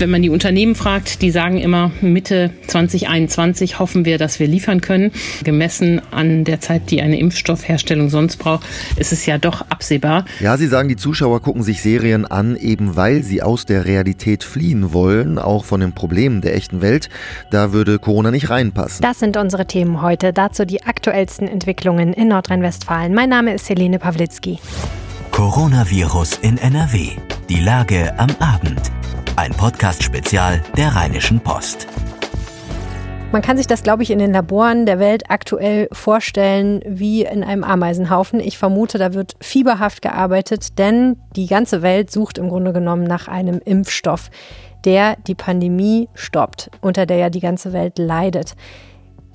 Wenn man die Unternehmen fragt, die sagen immer, Mitte 2021 hoffen wir, dass wir liefern können. Gemessen an der Zeit, die eine Impfstoffherstellung sonst braucht, ist es ja doch absehbar. Ja, Sie sagen, die Zuschauer gucken sich Serien an, eben weil sie aus der Realität fliehen wollen, auch von den Problemen der echten Welt. Da würde Corona nicht reinpassen. Das sind unsere Themen heute. Dazu die aktuellsten Entwicklungen in Nordrhein-Westfalen. Mein Name ist Helene Pawlitzki. Coronavirus in NRW. Die Lage am Abend. Ein Podcast-Spezial der Rheinischen Post. Man kann sich das, glaube ich, in den Laboren der Welt aktuell vorstellen wie in einem Ameisenhaufen. Ich vermute, da wird fieberhaft gearbeitet, denn die ganze Welt sucht im Grunde genommen nach einem Impfstoff, der die Pandemie stoppt, unter der ja die ganze Welt leidet.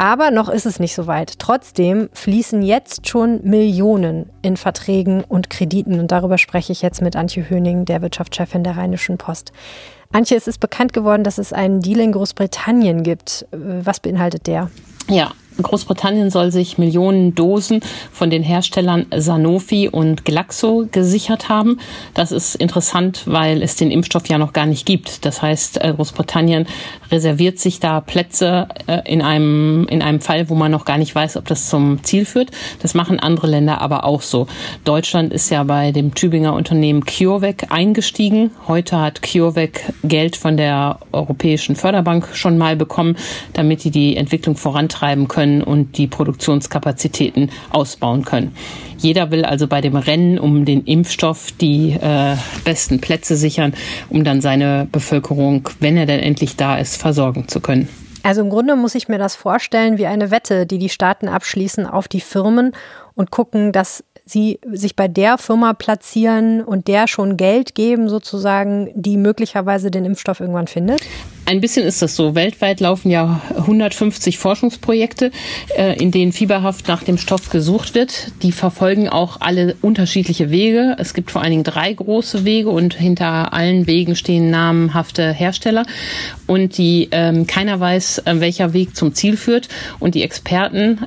Aber noch ist es nicht so weit. Trotzdem fließen jetzt schon Millionen in Verträgen und Krediten. Und darüber spreche ich jetzt mit Antje Höning, der Wirtschaftschefin der Rheinischen Post. Antje, es ist bekannt geworden, dass es einen Deal in Großbritannien gibt. Was beinhaltet der? Ja, Großbritannien soll sich Millionen Dosen von den Herstellern Sanofi und Glaxo gesichert haben. Das ist interessant, weil es den Impfstoff ja noch gar nicht gibt. Das heißt, äh, Großbritannien reserviert sich da Plätze äh, in einem, in einem Fall, wo man noch gar nicht weiß, ob das zum Ziel führt. Das machen andere Länder aber auch so. Deutschland ist ja bei dem Tübinger Unternehmen CureVac eingestiegen. Heute hat CureVac Geld von der Europäischen Förderbank schon mal bekommen, damit die die Entwicklung vorantreiben können und die Produktionskapazitäten ausbauen können. Jeder will also bei dem Rennen um den Impfstoff die äh, besten Plätze sichern, um dann seine Bevölkerung, wenn er denn endlich da ist, versorgen zu können. Also im Grunde muss ich mir das vorstellen wie eine Wette, die die Staaten abschließen auf die Firmen und gucken, dass sie sich bei der Firma platzieren und der schon Geld geben, sozusagen, die möglicherweise den Impfstoff irgendwann findet? Ein bisschen ist das so. Weltweit laufen ja 150 Forschungsprojekte, äh, in denen fieberhaft nach dem Stoff gesucht wird. Die verfolgen auch alle unterschiedliche Wege. Es gibt vor allen Dingen drei große Wege und hinter allen Wegen stehen namhafte Hersteller. Und die ähm, keiner weiß, äh, welcher Weg zum Ziel führt. Und die Experten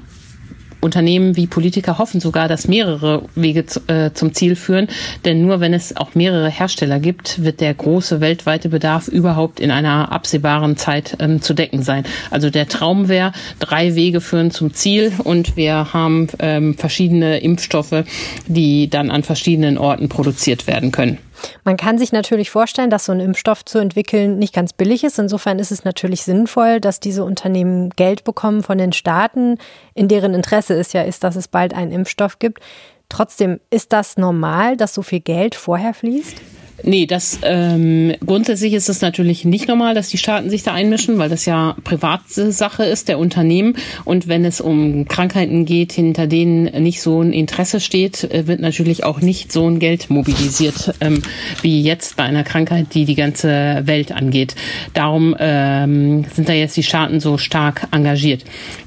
Unternehmen wie Politiker hoffen sogar, dass mehrere Wege äh, zum Ziel führen. Denn nur wenn es auch mehrere Hersteller gibt, wird der große weltweite Bedarf überhaupt in einer absehbaren Zeit ähm, zu decken sein. Also der Traum wäre, drei Wege führen zum Ziel und wir haben ähm, verschiedene Impfstoffe, die dann an verschiedenen Orten produziert werden können. Man kann sich natürlich vorstellen, dass so ein Impfstoff zu entwickeln nicht ganz billig ist. Insofern ist es natürlich sinnvoll, dass diese Unternehmen Geld bekommen von den Staaten, in deren Interesse es ja ist, dass es bald einen Impfstoff gibt. Trotzdem, ist das normal, dass so viel Geld vorher fließt? Nee, das ähm, grundsätzlich ist es natürlich nicht normal, dass die Staaten sich da einmischen, weil das ja Privatsache ist der Unternehmen. Und wenn es um Krankheiten geht, hinter denen nicht so ein Interesse steht, äh, wird natürlich auch nicht so ein Geld mobilisiert ähm, wie jetzt bei einer Krankheit, die die ganze Welt angeht. Darum ähm, sind da jetzt die Staaten so stark engagiert.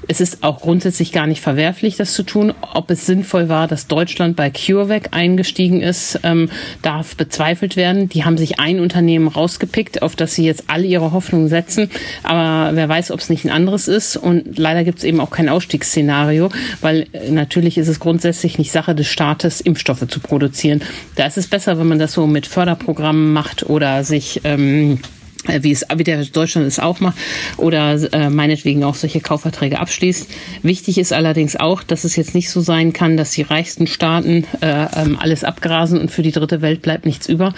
Es ist auch grundsätzlich gar nicht verwerflich, das zu tun. Ob es sinnvoll war, dass Deutschland bei CureVac eingestiegen ist, ähm, darf bezweifelt werden. Die haben sich ein Unternehmen rausgepickt, auf das sie jetzt alle ihre Hoffnungen setzen. Aber wer weiß, ob es nicht ein anderes ist. Und leider gibt es eben auch kein Ausstiegsszenario, weil äh, natürlich ist es grundsätzlich nicht Sache des Staates, Impfstoffe zu produzieren. Da ist es besser, wenn man das so mit Förderprogrammen macht oder sich ähm, äh, wie es wie der Deutschland es auch macht oder äh, meinetwegen auch solche Kaufverträge abschließt. Wichtig ist allerdings auch, dass es jetzt nicht so sein kann, dass die reichsten Staaten äh, ähm, alles abgrasen und für die dritte Welt bleibt nichts über.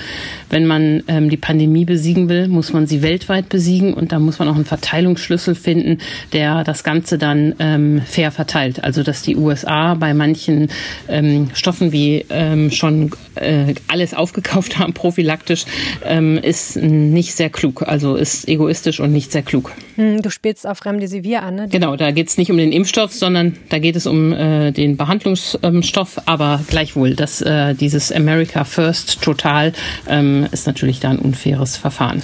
Wenn man ähm, die Pandemie besiegen will, muss man sie weltweit besiegen und da muss man auch einen Verteilungsschlüssel finden, der das Ganze dann ähm, fair verteilt. Also dass die USA bei manchen ähm, Stoffen wie ähm, schon äh, alles aufgekauft haben, prophylaktisch, ähm, ist nicht sehr klug also ist egoistisch und nicht sehr klug. Hm, du spielst auf Remdesivir an, ne? Genau, da geht es nicht um den Impfstoff, sondern da geht es um äh, den Behandlungsstoff, aber gleichwohl, dass äh, dieses America First total ähm, ist natürlich da ein unfaires Verfahren.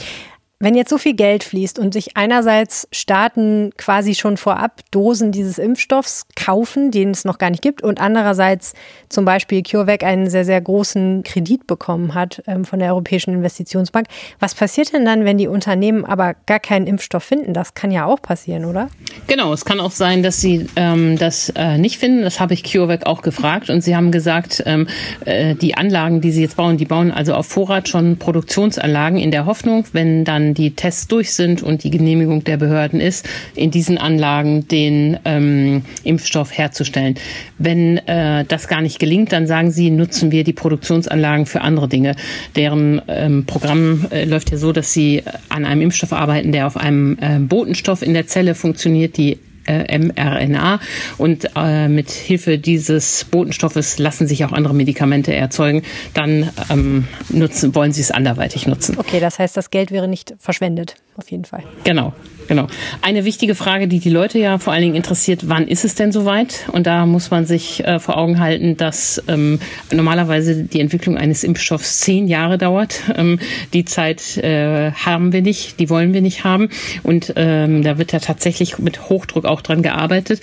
Wenn jetzt so viel Geld fließt und sich einerseits Staaten quasi schon vorab Dosen dieses Impfstoffs kaufen, den es noch gar nicht gibt, und andererseits zum Beispiel CureVac einen sehr, sehr großen Kredit bekommen hat ähm, von der Europäischen Investitionsbank, was passiert denn dann, wenn die Unternehmen aber gar keinen Impfstoff finden? Das kann ja auch passieren, oder? Genau, es kann auch sein, dass sie ähm, das äh, nicht finden. Das habe ich CureVac auch gefragt und sie haben gesagt, ähm, äh, die Anlagen, die sie jetzt bauen, die bauen also auf Vorrat schon Produktionsanlagen in der Hoffnung, wenn dann dann die Tests durch sind und die Genehmigung der Behörden ist, in diesen Anlagen den ähm, Impfstoff herzustellen. Wenn äh, das gar nicht gelingt, dann sagen sie, nutzen wir die Produktionsanlagen für andere Dinge. Deren ähm, Programm äh, läuft ja so, dass sie an einem Impfstoff arbeiten, der auf einem äh, Botenstoff in der Zelle funktioniert, die äh, mRNA und äh, mit Hilfe dieses Botenstoffes lassen sich auch andere Medikamente erzeugen. Dann ähm, nutzen, wollen sie es anderweitig nutzen. Okay, das heißt, das Geld wäre nicht verschwendet, auf jeden Fall. Genau. Genau. Eine wichtige Frage, die die Leute ja vor allen Dingen interessiert, wann ist es denn soweit? Und da muss man sich äh, vor Augen halten, dass ähm, normalerweise die Entwicklung eines Impfstoffs zehn Jahre dauert. Ähm, die Zeit äh, haben wir nicht, die wollen wir nicht haben. Und ähm, da wird ja tatsächlich mit Hochdruck auch dran gearbeitet.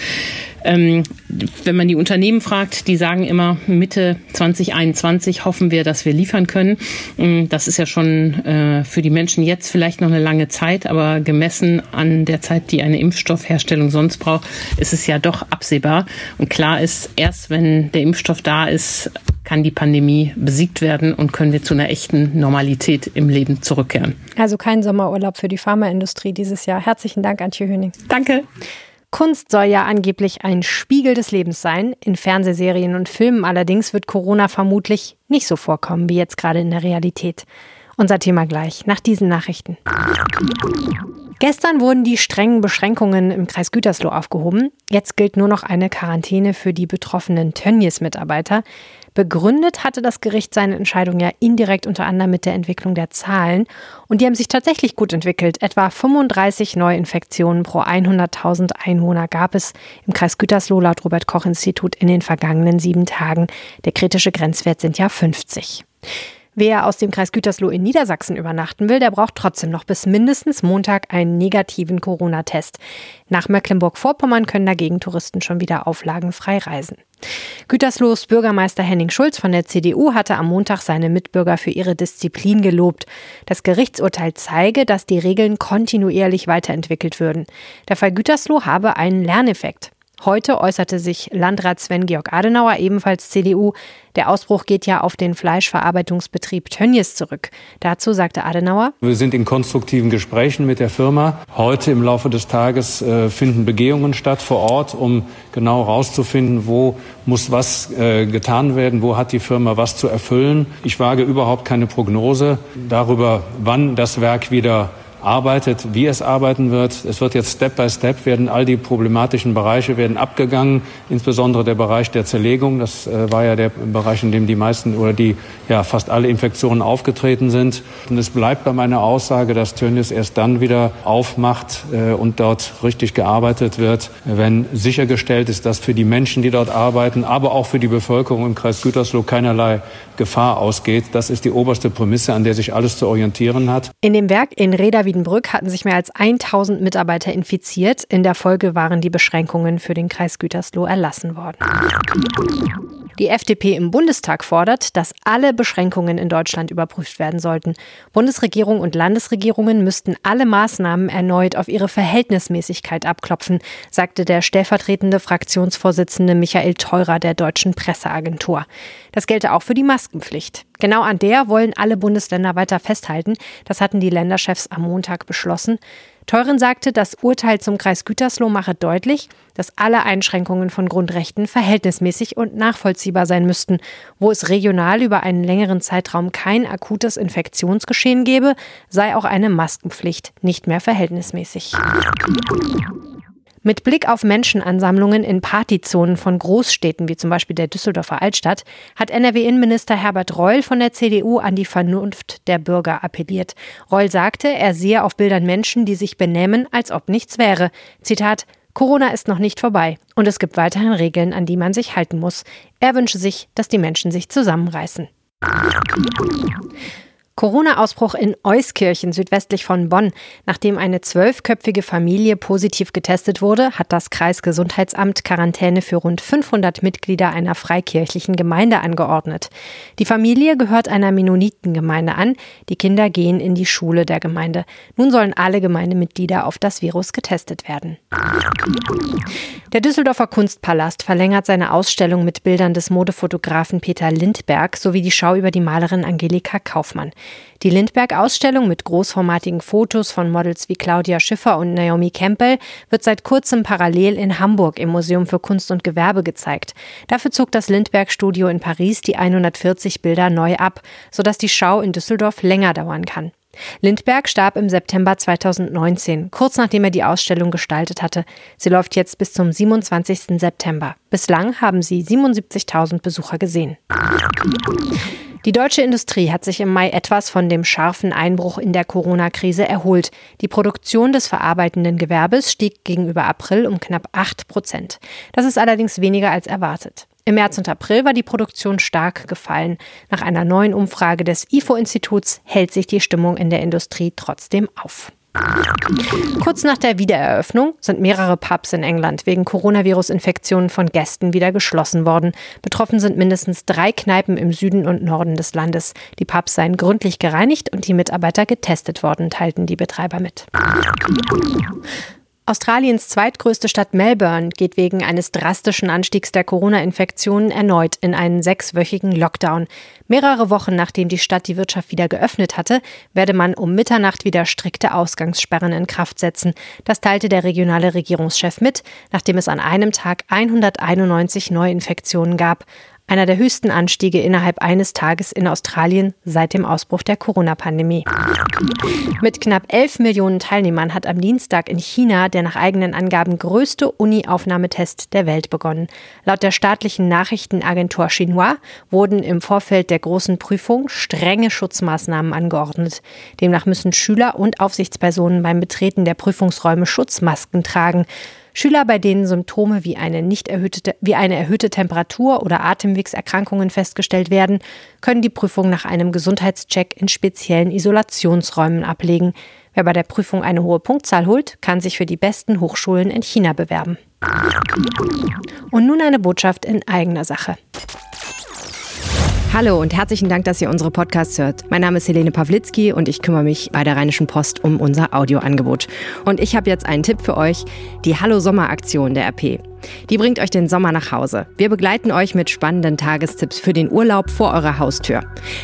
Ähm, wenn man die Unternehmen fragt, die sagen immer, Mitte 2021 hoffen wir, dass wir liefern können. Ähm, das ist ja schon äh, für die Menschen jetzt vielleicht noch eine lange Zeit, aber gemessen an der Zeit, die eine Impfstoffherstellung sonst braucht, ist es ja doch absehbar. Und klar ist, erst wenn der Impfstoff da ist, kann die Pandemie besiegt werden und können wir zu einer echten Normalität im Leben zurückkehren. Also kein Sommerurlaub für die Pharmaindustrie dieses Jahr. Herzlichen Dank, Antje Höning. Danke. Kunst soll ja angeblich ein Spiegel des Lebens sein. In Fernsehserien und Filmen allerdings wird Corona vermutlich nicht so vorkommen wie jetzt gerade in der Realität. Unser Thema gleich nach diesen Nachrichten. Gestern wurden die strengen Beschränkungen im Kreis Gütersloh aufgehoben. Jetzt gilt nur noch eine Quarantäne für die betroffenen Tönnies-Mitarbeiter. Begründet hatte das Gericht seine Entscheidung ja indirekt unter anderem mit der Entwicklung der Zahlen. Und die haben sich tatsächlich gut entwickelt. Etwa 35 Neuinfektionen pro 100.000 Einwohner gab es im Kreis Gütersloh laut Robert Koch Institut in den vergangenen sieben Tagen. Der kritische Grenzwert sind ja 50. Wer aus dem Kreis Gütersloh in Niedersachsen übernachten will, der braucht trotzdem noch bis mindestens Montag einen negativen Corona-Test. Nach Mecklenburg-Vorpommern können dagegen Touristen schon wieder auflagenfrei reisen. Güterslohs Bürgermeister Henning Schulz von der CDU hatte am Montag seine Mitbürger für ihre Disziplin gelobt. Das Gerichtsurteil zeige, dass die Regeln kontinuierlich weiterentwickelt würden. Der Fall Gütersloh habe einen Lerneffekt. Heute äußerte sich Landrat Sven-Georg Adenauer, ebenfalls CDU. Der Ausbruch geht ja auf den Fleischverarbeitungsbetrieb Tönnies zurück. Dazu sagte Adenauer. Wir sind in konstruktiven Gesprächen mit der Firma. Heute im Laufe des Tages äh, finden Begehungen statt vor Ort, um genau herauszufinden, wo muss was äh, getan werden, wo hat die Firma was zu erfüllen. Ich wage überhaupt keine Prognose darüber, wann das Werk wieder arbeitet, wie es arbeiten wird. Es wird jetzt Step by Step werden all die problematischen Bereiche werden abgegangen, insbesondere der Bereich der Zerlegung. Das äh, war ja der Bereich, in dem die meisten oder die ja fast alle Infektionen aufgetreten sind. Und es bleibt bei meiner Aussage, dass Tönnies erst dann wieder aufmacht äh, und dort richtig gearbeitet wird, wenn sichergestellt ist, dass für die Menschen, die dort arbeiten, aber auch für die Bevölkerung im Kreis Gütersloh keinerlei Gefahr ausgeht. Das ist die oberste Prämisse, an der sich alles zu orientieren hat. In dem Werk in Reda Wiedenbrück hatten sich mehr als 1000 Mitarbeiter infiziert. In der Folge waren die Beschränkungen für den Kreis Gütersloh erlassen worden. Die FDP im Bundestag fordert, dass alle Beschränkungen in Deutschland überprüft werden sollten. Bundesregierung und Landesregierungen müssten alle Maßnahmen erneut auf ihre Verhältnismäßigkeit abklopfen, sagte der stellvertretende Fraktionsvorsitzende Michael Theurer der Deutschen Presseagentur. Das gelte auch für die Maskenpflicht. Genau an der wollen alle Bundesländer weiter festhalten. Das hatten die Länderchefs am Montag beschlossen. Teuren sagte, das Urteil zum Kreis Gütersloh mache deutlich, dass alle Einschränkungen von Grundrechten verhältnismäßig und nachvollziehbar sein müssten. Wo es regional über einen längeren Zeitraum kein akutes Infektionsgeschehen gebe, sei auch eine Maskenpflicht nicht mehr verhältnismäßig. Mit Blick auf Menschenansammlungen in Partyzonen von Großstädten wie zum Beispiel der Düsseldorfer Altstadt hat NRW-Innenminister Herbert Reul von der CDU an die Vernunft der Bürger appelliert. Reul sagte, er sehe auf Bildern Menschen, die sich benehmen, als ob nichts wäre. Zitat Corona ist noch nicht vorbei und es gibt weiterhin Regeln, an die man sich halten muss. Er wünsche sich, dass die Menschen sich zusammenreißen. Corona-Ausbruch in Euskirchen südwestlich von Bonn. Nachdem eine zwölfköpfige Familie positiv getestet wurde, hat das Kreisgesundheitsamt Quarantäne für rund 500 Mitglieder einer freikirchlichen Gemeinde angeordnet. Die Familie gehört einer Mennonitengemeinde an. Die Kinder gehen in die Schule der Gemeinde. Nun sollen alle Gemeindemitglieder auf das Virus getestet werden. Der Düsseldorfer Kunstpalast verlängert seine Ausstellung mit Bildern des Modefotografen Peter Lindberg sowie die Schau über die Malerin Angelika Kaufmann. Die Lindbergh-Ausstellung mit großformatigen Fotos von Models wie Claudia Schiffer und Naomi Campbell wird seit kurzem parallel in Hamburg im Museum für Kunst und Gewerbe gezeigt. Dafür zog das Lindbergh-Studio in Paris die 140 Bilder neu ab, sodass die Schau in Düsseldorf länger dauern kann. Lindberg starb im September 2019, kurz nachdem er die Ausstellung gestaltet hatte. Sie läuft jetzt bis zum 27. September. Bislang haben sie 77.000 Besucher gesehen. Die deutsche Industrie hat sich im Mai etwas von dem scharfen Einbruch in der Corona-Krise erholt. Die Produktion des verarbeitenden Gewerbes stieg gegenüber April um knapp 8 Prozent. Das ist allerdings weniger als erwartet. Im März und April war die Produktion stark gefallen. Nach einer neuen Umfrage des IFO-Instituts hält sich die Stimmung in der Industrie trotzdem auf. Kurz nach der Wiedereröffnung sind mehrere Pubs in England wegen Coronavirus-Infektionen von Gästen wieder geschlossen worden. Betroffen sind mindestens drei Kneipen im Süden und Norden des Landes. Die Pubs seien gründlich gereinigt und die Mitarbeiter getestet worden, teilten die Betreiber mit. Australiens zweitgrößte Stadt Melbourne geht wegen eines drastischen Anstiegs der Corona-Infektionen erneut in einen sechswöchigen Lockdown. Mehrere Wochen nachdem die Stadt die Wirtschaft wieder geöffnet hatte, werde man um Mitternacht wieder strikte Ausgangssperren in Kraft setzen. Das teilte der regionale Regierungschef mit, nachdem es an einem Tag 191 Neuinfektionen gab einer der höchsten Anstiege innerhalb eines Tages in Australien seit dem Ausbruch der Corona-Pandemie. Mit knapp 11 Millionen Teilnehmern hat am Dienstag in China der nach eigenen Angaben größte Uni-Aufnahmetest der Welt begonnen. Laut der staatlichen Nachrichtenagentur Xinhua wurden im Vorfeld der großen Prüfung strenge Schutzmaßnahmen angeordnet. Demnach müssen Schüler und Aufsichtspersonen beim Betreten der Prüfungsräume Schutzmasken tragen. Schüler, bei denen Symptome wie eine, nicht erhöhte, wie eine erhöhte Temperatur oder Atemwegserkrankungen festgestellt werden, können die Prüfung nach einem Gesundheitscheck in speziellen Isolationsräumen ablegen. Wer bei der Prüfung eine hohe Punktzahl holt, kann sich für die besten Hochschulen in China bewerben. Und nun eine Botschaft in eigener Sache. Hallo und herzlichen Dank, dass ihr unsere Podcasts hört. Mein Name ist Helene Pawlitzki und ich kümmere mich bei der Rheinischen Post um unser Audioangebot. Und ich habe jetzt einen Tipp für euch, die Hallo Sommer Aktion der RP. Die bringt euch den Sommer nach Hause. Wir begleiten euch mit spannenden Tagestipps für den Urlaub vor eurer Haustür.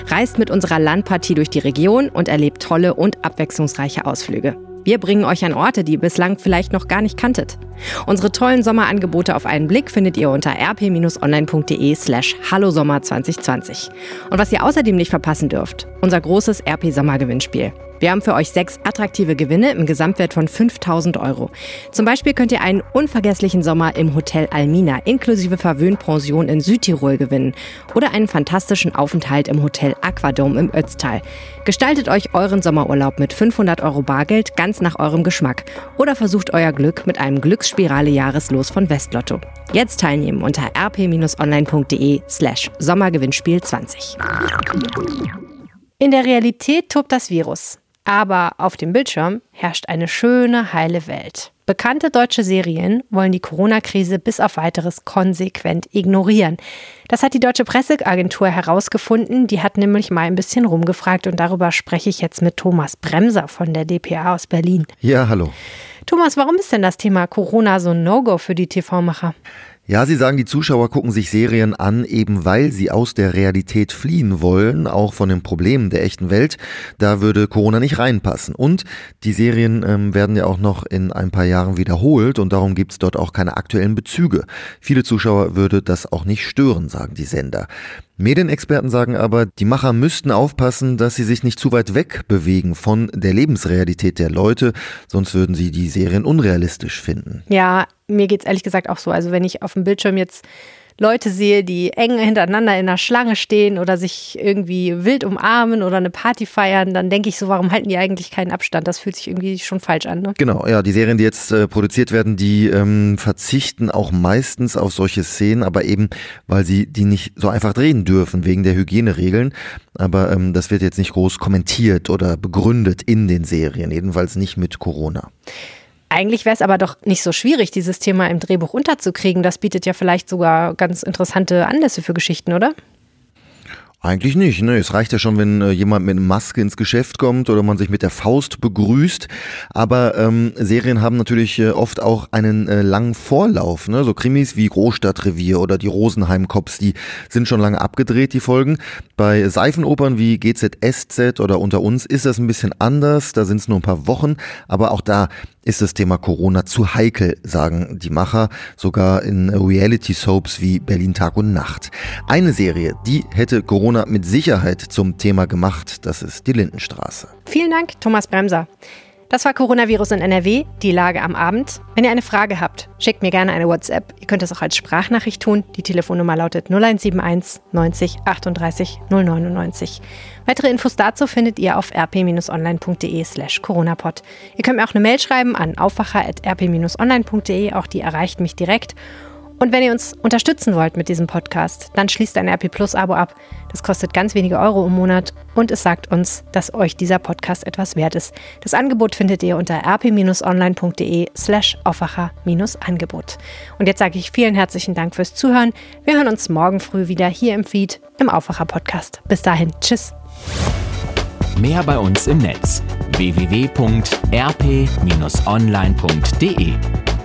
Reist mit unserer Landpartie durch die Region und erlebt tolle und abwechslungsreiche Ausflüge. Wir bringen euch an Orte, die ihr bislang vielleicht noch gar nicht kanntet. Unsere tollen Sommerangebote auf einen Blick findet ihr unter rp-online.de slash hallosommer 2020. Und was ihr außerdem nicht verpassen dürft, unser großes RP Sommergewinnspiel. Wir haben für euch sechs attraktive Gewinne im Gesamtwert von 5000 Euro. Zum Beispiel könnt ihr einen unvergesslichen Sommer im Hotel Almina inklusive Verwöhnpension in Südtirol gewinnen oder einen fantastischen Aufenthalt im Hotel Aquadome im Ötztal. Gestaltet euch euren Sommerurlaub mit 500 Euro Bargeld ganz nach eurem Geschmack oder versucht euer Glück mit einem Glücksspirale Jahreslos von Westlotto. Jetzt teilnehmen unter rp-online.de slash Sommergewinnspiel 20. In der Realität tobt das Virus. Aber auf dem Bildschirm herrscht eine schöne, heile Welt. Bekannte deutsche Serien wollen die Corona-Krise bis auf weiteres konsequent ignorieren. Das hat die deutsche Presseagentur herausgefunden. Die hat nämlich mal ein bisschen rumgefragt und darüber spreche ich jetzt mit Thomas Bremser von der DPA aus Berlin. Ja, hallo. Thomas, warum ist denn das Thema Corona so ein No-Go für die TV-Macher? Ja, Sie sagen, die Zuschauer gucken sich Serien an, eben weil sie aus der Realität fliehen wollen, auch von den Problemen der echten Welt. Da würde Corona nicht reinpassen. Und die Serien ähm, werden ja auch noch in ein paar Jahren wiederholt und darum gibt's dort auch keine aktuellen Bezüge. Viele Zuschauer würde das auch nicht stören, sagen die Sender. Medienexperten sagen aber, die Macher müssten aufpassen, dass sie sich nicht zu weit weg bewegen von der Lebensrealität der Leute, sonst würden sie die Serien unrealistisch finden. Ja, mir geht's ehrlich gesagt auch so. Also wenn ich auf dem Bildschirm jetzt Leute sehe, die eng hintereinander in einer Schlange stehen oder sich irgendwie wild umarmen oder eine Party feiern, dann denke ich so, warum halten die eigentlich keinen Abstand? Das fühlt sich irgendwie schon falsch an. Ne? Genau, ja, die Serien, die jetzt äh, produziert werden, die ähm, verzichten auch meistens auf solche Szenen, aber eben, weil sie die nicht so einfach drehen dürfen wegen der Hygieneregeln. Aber ähm, das wird jetzt nicht groß kommentiert oder begründet in den Serien, jedenfalls nicht mit Corona. Eigentlich wäre es aber doch nicht so schwierig, dieses Thema im Drehbuch unterzukriegen. Das bietet ja vielleicht sogar ganz interessante Anlässe für Geschichten, oder? Eigentlich nicht. Ne? Es reicht ja schon, wenn äh, jemand mit einer Maske ins Geschäft kommt oder man sich mit der Faust begrüßt. Aber ähm, Serien haben natürlich äh, oft auch einen äh, langen Vorlauf. Ne? So Krimis wie Großstadtrevier oder die Rosenheim-Cops, die sind schon lange abgedreht, die Folgen. Bei Seifenopern wie GZSZ oder Unter uns ist das ein bisschen anders. Da sind es nur ein paar Wochen. Aber auch da ist das Thema Corona zu heikel, sagen die Macher, sogar in Reality-Soaps wie Berlin Tag und Nacht. Eine Serie, die hätte Corona mit Sicherheit zum Thema gemacht, das ist die Lindenstraße. Vielen Dank, Thomas Bremser. Das war Coronavirus in NRW, die Lage am Abend. Wenn ihr eine Frage habt, schickt mir gerne eine WhatsApp. Ihr könnt es auch als Sprachnachricht tun. Die Telefonnummer lautet 0171 90 38 099. Weitere Infos dazu findet ihr auf rp-online.de slash coronapod. Ihr könnt mir auch eine Mail schreiben an aufwacher.rp-online.de, auch die erreicht mich direkt. Und wenn ihr uns unterstützen wollt mit diesem Podcast, dann schließt ein RP Plus Abo ab. Das kostet ganz wenige Euro im Monat und es sagt uns, dass euch dieser Podcast etwas wert ist. Das Angebot findet ihr unter rp-online.de slash Aufwacher-Angebot. Und jetzt sage ich vielen herzlichen Dank fürs Zuhören. Wir hören uns morgen früh wieder hier im Feed im Aufwacher Podcast. Bis dahin, tschüss. Mehr bei uns im Netz www.rp-online.de